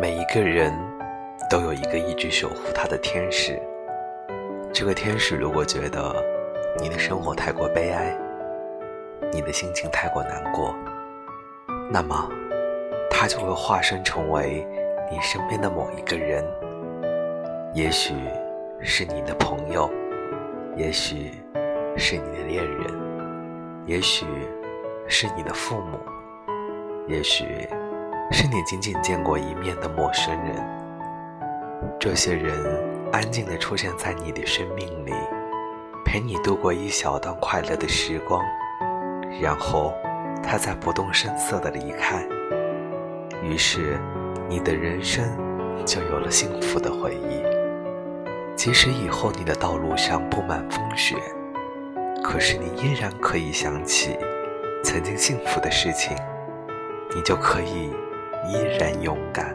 每一个人都有一个一直守护他的天使。这个天使如果觉得你的生活太过悲哀，你的心情太过难过，那么他就会化身成为你身边的某一个人。也许是你的朋友，也许是你的恋人，也许是你的父母，也许是你仅仅见过一面的陌生人。这些人安静地出现在你的生命里，陪你度过一小段快乐的时光，然后他再不动声色地离开。于是，你的人生就有了幸福的回忆。即使以后你的道路上布满风雪，可是你依然可以想起曾经幸福的事情，你就可以依然勇敢。